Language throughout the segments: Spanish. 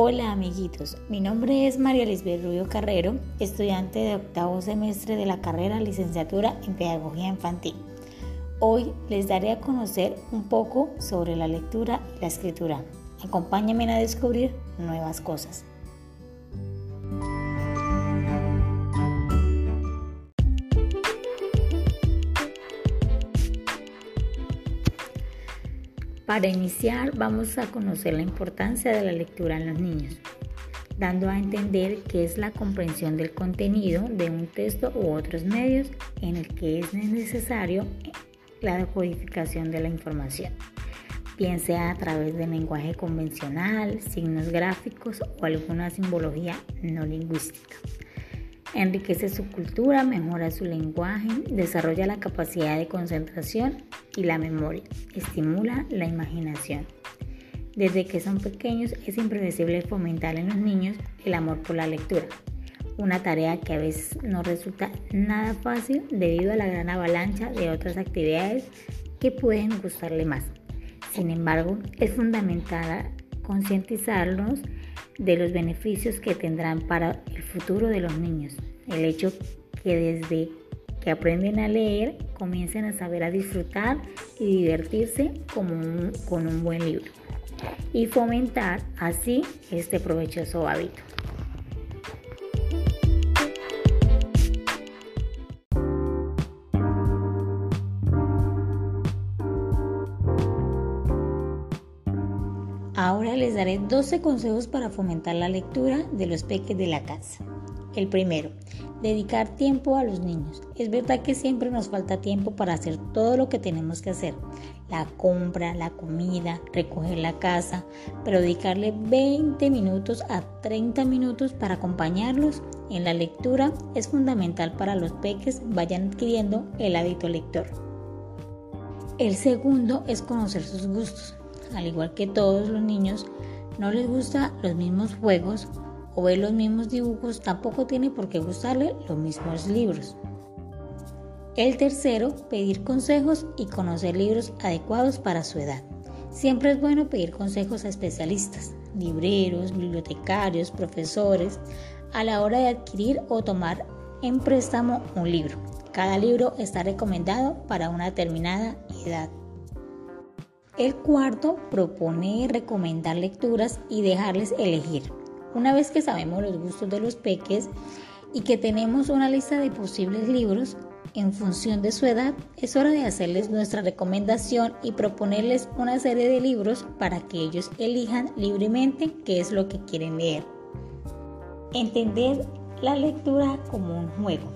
Hola amiguitos, mi nombre es María Lisbeth Rubio Carrero, estudiante de octavo semestre de la carrera licenciatura en Pedagogía Infantil. Hoy les daré a conocer un poco sobre la lectura y la escritura. Acompáñenme a descubrir nuevas cosas. Para iniciar vamos a conocer la importancia de la lectura en los niños, dando a entender que es la comprensión del contenido de un texto u otros medios en el que es necesario la codificación de la información, bien sea a través del lenguaje convencional, signos gráficos o alguna simbología no lingüística. Enriquece su cultura, mejora su lenguaje, desarrolla la capacidad de concentración y la memoria, estimula la imaginación. Desde que son pequeños es imprevisible fomentar en los niños el amor por la lectura, una tarea que a veces no resulta nada fácil debido a la gran avalancha de otras actividades que pueden gustarle más. Sin embargo, es fundamental concientizarlos de los beneficios que tendrán para el futuro de los niños. El hecho que desde que aprenden a leer comiencen a saber a disfrutar y divertirse con un buen libro y fomentar así este provechoso hábito. Les daré 12 consejos para fomentar la lectura de los peques de la casa. El primero, dedicar tiempo a los niños. Es verdad que siempre nos falta tiempo para hacer todo lo que tenemos que hacer. La compra, la comida, recoger la casa, pero dedicarle 20 minutos a 30 minutos para acompañarlos en la lectura es fundamental para los peques vayan adquiriendo el hábito lector. El segundo es conocer sus gustos al igual que todos los niños, no les gusta los mismos juegos o ver los mismos dibujos, tampoco tiene por qué gustarle los mismos libros. El tercero, pedir consejos y conocer libros adecuados para su edad. Siempre es bueno pedir consejos a especialistas, libreros, bibliotecarios, profesores, a la hora de adquirir o tomar en préstamo un libro. Cada libro está recomendado para una determinada edad. El cuarto propone recomendar lecturas y dejarles elegir. Una vez que sabemos los gustos de los peques y que tenemos una lista de posibles libros, en función de su edad, es hora de hacerles nuestra recomendación y proponerles una serie de libros para que ellos elijan libremente qué es lo que quieren leer. Entender la lectura como un juego.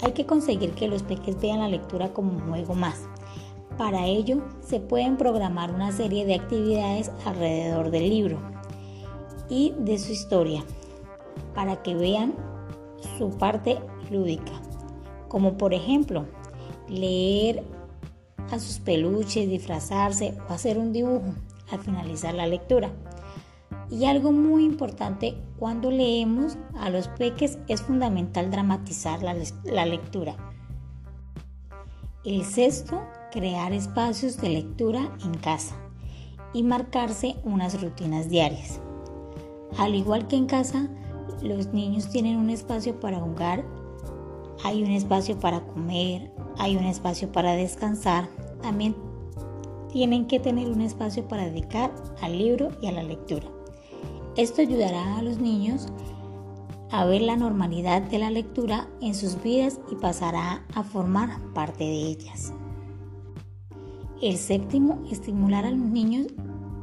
Hay que conseguir que los peques vean la lectura como un juego más para ello, se pueden programar una serie de actividades alrededor del libro y de su historia para que vean su parte lúdica, como por ejemplo leer a sus peluches, disfrazarse o hacer un dibujo al finalizar la lectura. Y algo muy importante cuando leemos a los peques es fundamental dramatizar la, lectura. El sexto crear espacios de lectura en casa y marcarse unas rutinas diarias. Al igual que en casa, los niños tienen un espacio para jugar, hay un espacio para comer, hay un espacio para descansar, también tienen que tener un espacio para dedicar al libro y a la lectura. Esto ayudará a los niños a ver la normalidad de la lectura en sus vidas y pasará a formar parte de ellas. El séptimo, estimular a los niños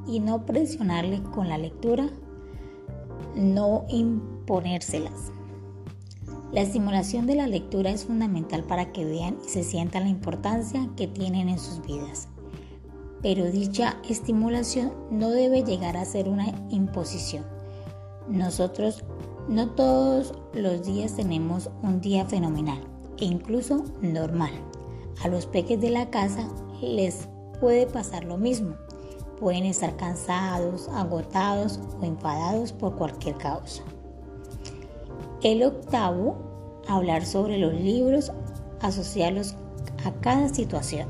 y no presionarles con la lectura, no imponérselas. La estimulación de la lectura es fundamental para que vean y se sientan la importancia que tienen en sus vidas. Pero dicha estimulación no debe llegar a ser una imposición. Nosotros no todos los días tenemos un día fenomenal e incluso normal. A los peques de la casa les puede pasar lo mismo. Pueden estar cansados, agotados o enfadados por cualquier causa. El octavo, hablar sobre los libros, asociarlos a cada situación.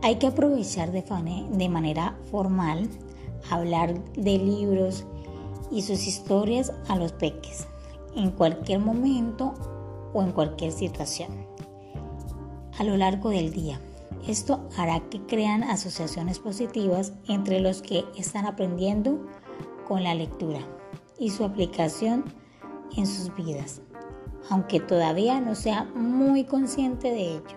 Hay que aprovechar de, de manera formal, hablar de libros y sus historias a los peques, en cualquier momento o en cualquier situación, a lo largo del día. Esto hará que crean asociaciones positivas entre los que están aprendiendo con la lectura y su aplicación en sus vidas, aunque todavía no sea muy consciente de ello.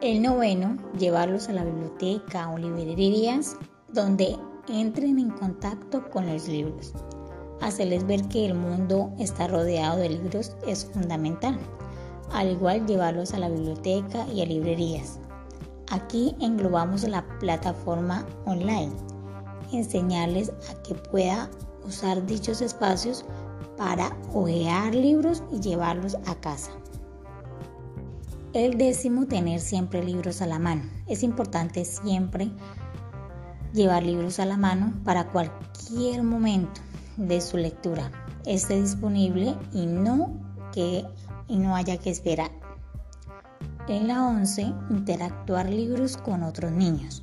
El noveno, llevarlos a la biblioteca o librerías donde entren en contacto con los libros. Hacerles ver que el mundo está rodeado de libros es fundamental. Al igual llevarlos a la biblioteca y a librerías. Aquí englobamos la plataforma online. Enseñarles a que pueda usar dichos espacios para ojear libros y llevarlos a casa. El décimo, tener siempre libros a la mano. Es importante siempre llevar libros a la mano para cualquier momento de su lectura esté disponible y no que y no haya que esperar. En la 11, interactuar libros con otros niños.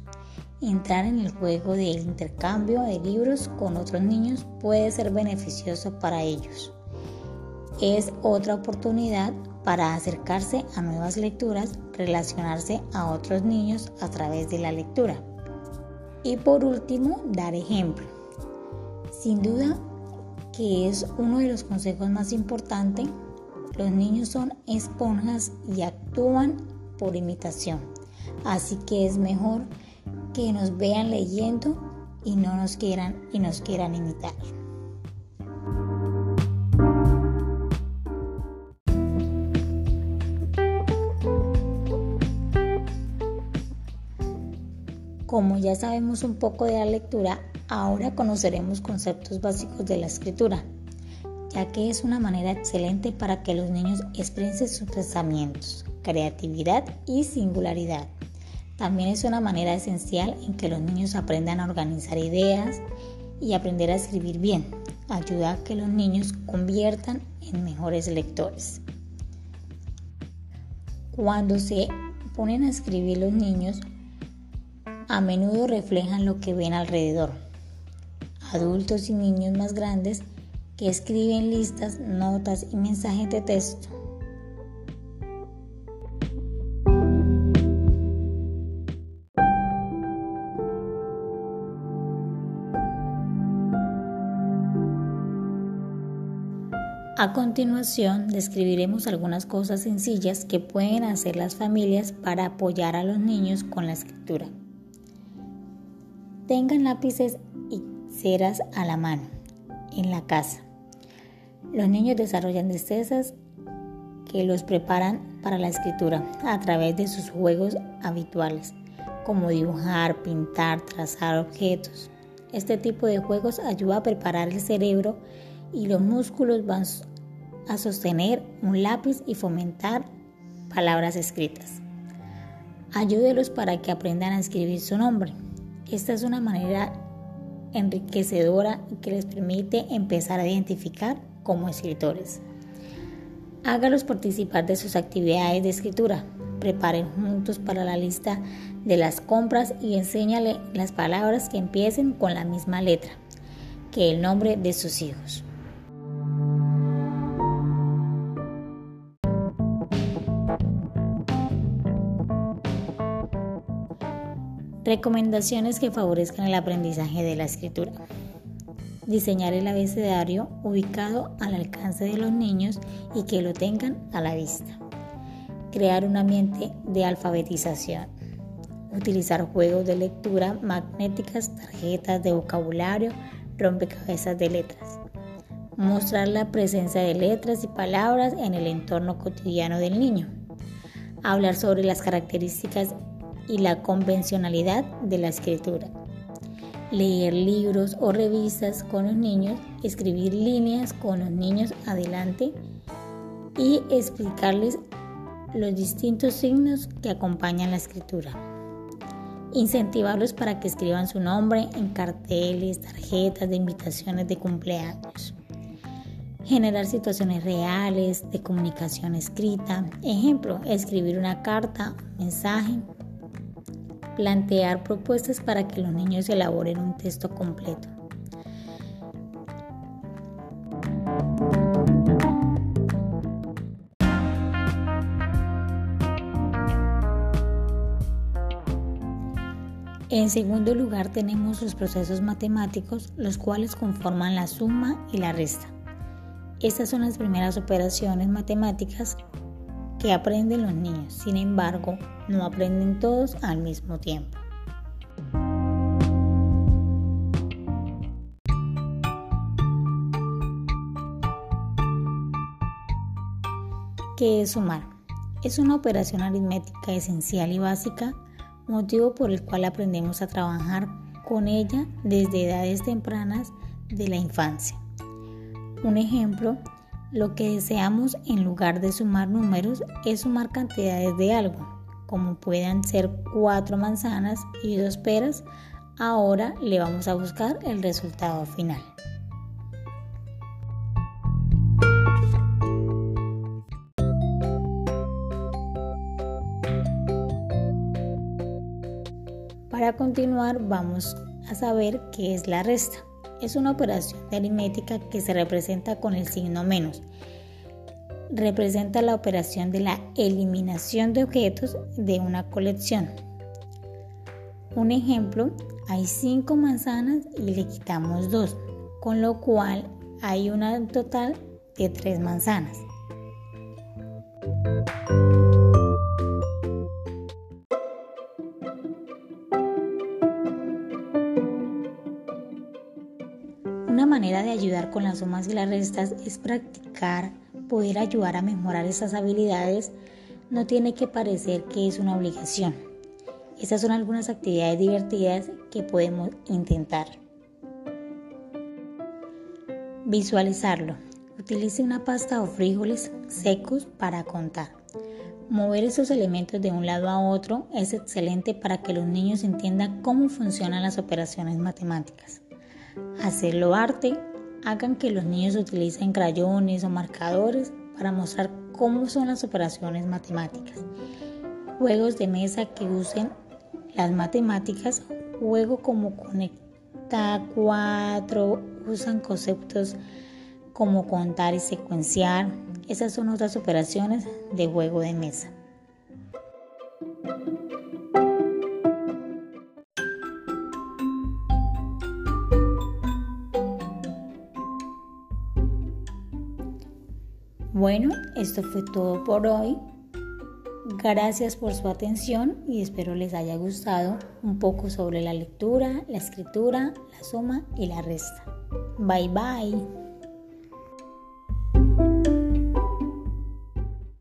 Entrar en el juego del intercambio de libros con otros niños puede ser beneficioso para ellos. Es otra oportunidad para acercarse a nuevas lecturas, relacionarse a otros niños a través de la lectura. Y por último, dar ejemplo. Sin duda que es uno de los consejos más importantes, los niños son esponjas y actúan por imitación. Así que es mejor que nos vean leyendo y no nos quieran y nos quieran imitar. Como ya sabemos un poco de la lectura, ahora conoceremos conceptos básicos de la escritura, ya que es una manera excelente para que los niños expresen sus pensamientos, creatividad y singularidad. También es una manera esencial en que los niños aprendan a organizar ideas y aprender a escribir bien. Ayuda a que los niños conviertan en mejores lectores. Cuando se ponen a escribir los niños, a menudo reflejan lo que ven alrededor. Adultos y niños más grandes que escriben listas, notas y mensajes de texto. A continuación, describiremos algunas cosas sencillas que pueden hacer las familias para apoyar a los niños con la escritura. Tengan lápices y ceras a la mano en la casa. Los niños desarrollan destrezas que los preparan para la escritura a través de sus juegos habituales, como dibujar, pintar, trazar objetos. Este tipo de juegos ayuda a preparar el cerebro y los músculos van a sostener un lápiz y fomentar palabras escritas. Ayúdelos para que aprendan a escribir su nombre. Esta es una manera enriquecedora que les permite empezar a identificar como escritores. Hágalos participar de sus actividades de escritura. Preparen juntos para la lista de las compras y enséñale las palabras que empiecen con la misma letra que el nombre de sus hijos. Recomendaciones que favorezcan el aprendizaje de la escritura. Diseñar el abecedario ubicado al alcance de los niños y que lo tengan a la vista. Crear un ambiente de alfabetización. Utilizar juegos de lectura magnéticas, tarjetas de vocabulario, rompecabezas de letras. Mostrar la presencia de letras y palabras en el entorno cotidiano del niño. Hablar sobre las características y la convencionalidad de la escritura. Leer libros o revistas con los niños, escribir líneas con los niños adelante y explicarles los distintos signos que acompañan la escritura. Incentivarlos para que escriban su nombre en carteles, tarjetas de invitaciones de cumpleaños. Generar situaciones reales de comunicación escrita. Ejemplo, escribir una carta, mensaje, plantear propuestas para que los niños elaboren un texto completo. En segundo lugar tenemos los procesos matemáticos, los cuales conforman la suma y la resta. Estas son las primeras operaciones matemáticas que aprenden los niños, sin embargo, no aprenden todos al mismo tiempo. ¿Qué es sumar? Es una operación aritmética esencial y básica, motivo por el cual aprendemos a trabajar con ella desde edades tempranas de la infancia. Un ejemplo, lo que deseamos en lugar de sumar números es sumar cantidades de algo, como puedan ser cuatro manzanas y dos peras. Ahora le vamos a buscar el resultado final. Para continuar vamos a saber qué es la resta. Es una operación de aritmética que se representa con el signo menos. Representa la operación de la eliminación de objetos de una colección. Un ejemplo, hay cinco manzanas y le quitamos dos, con lo cual hay una total de tres manzanas. Con las sumas y las restas es practicar, poder ayudar a mejorar esas habilidades. No tiene que parecer que es una obligación. Estas son algunas actividades divertidas que podemos intentar. Visualizarlo. Utilice una pasta o frijoles secos para contar. Mover esos elementos de un lado a otro es excelente para que los niños entiendan cómo funcionan las operaciones matemáticas hacerlo arte, hagan que los niños utilicen crayones o marcadores para mostrar cómo son las operaciones matemáticas. Juegos de mesa que usen las matemáticas, juego como conecta cuatro, usan conceptos como contar y secuenciar. Esas son otras operaciones de juego de mesa. Bueno, esto fue todo por hoy. Gracias por su atención y espero les haya gustado un poco sobre la lectura, la escritura, la suma y la resta. Bye bye.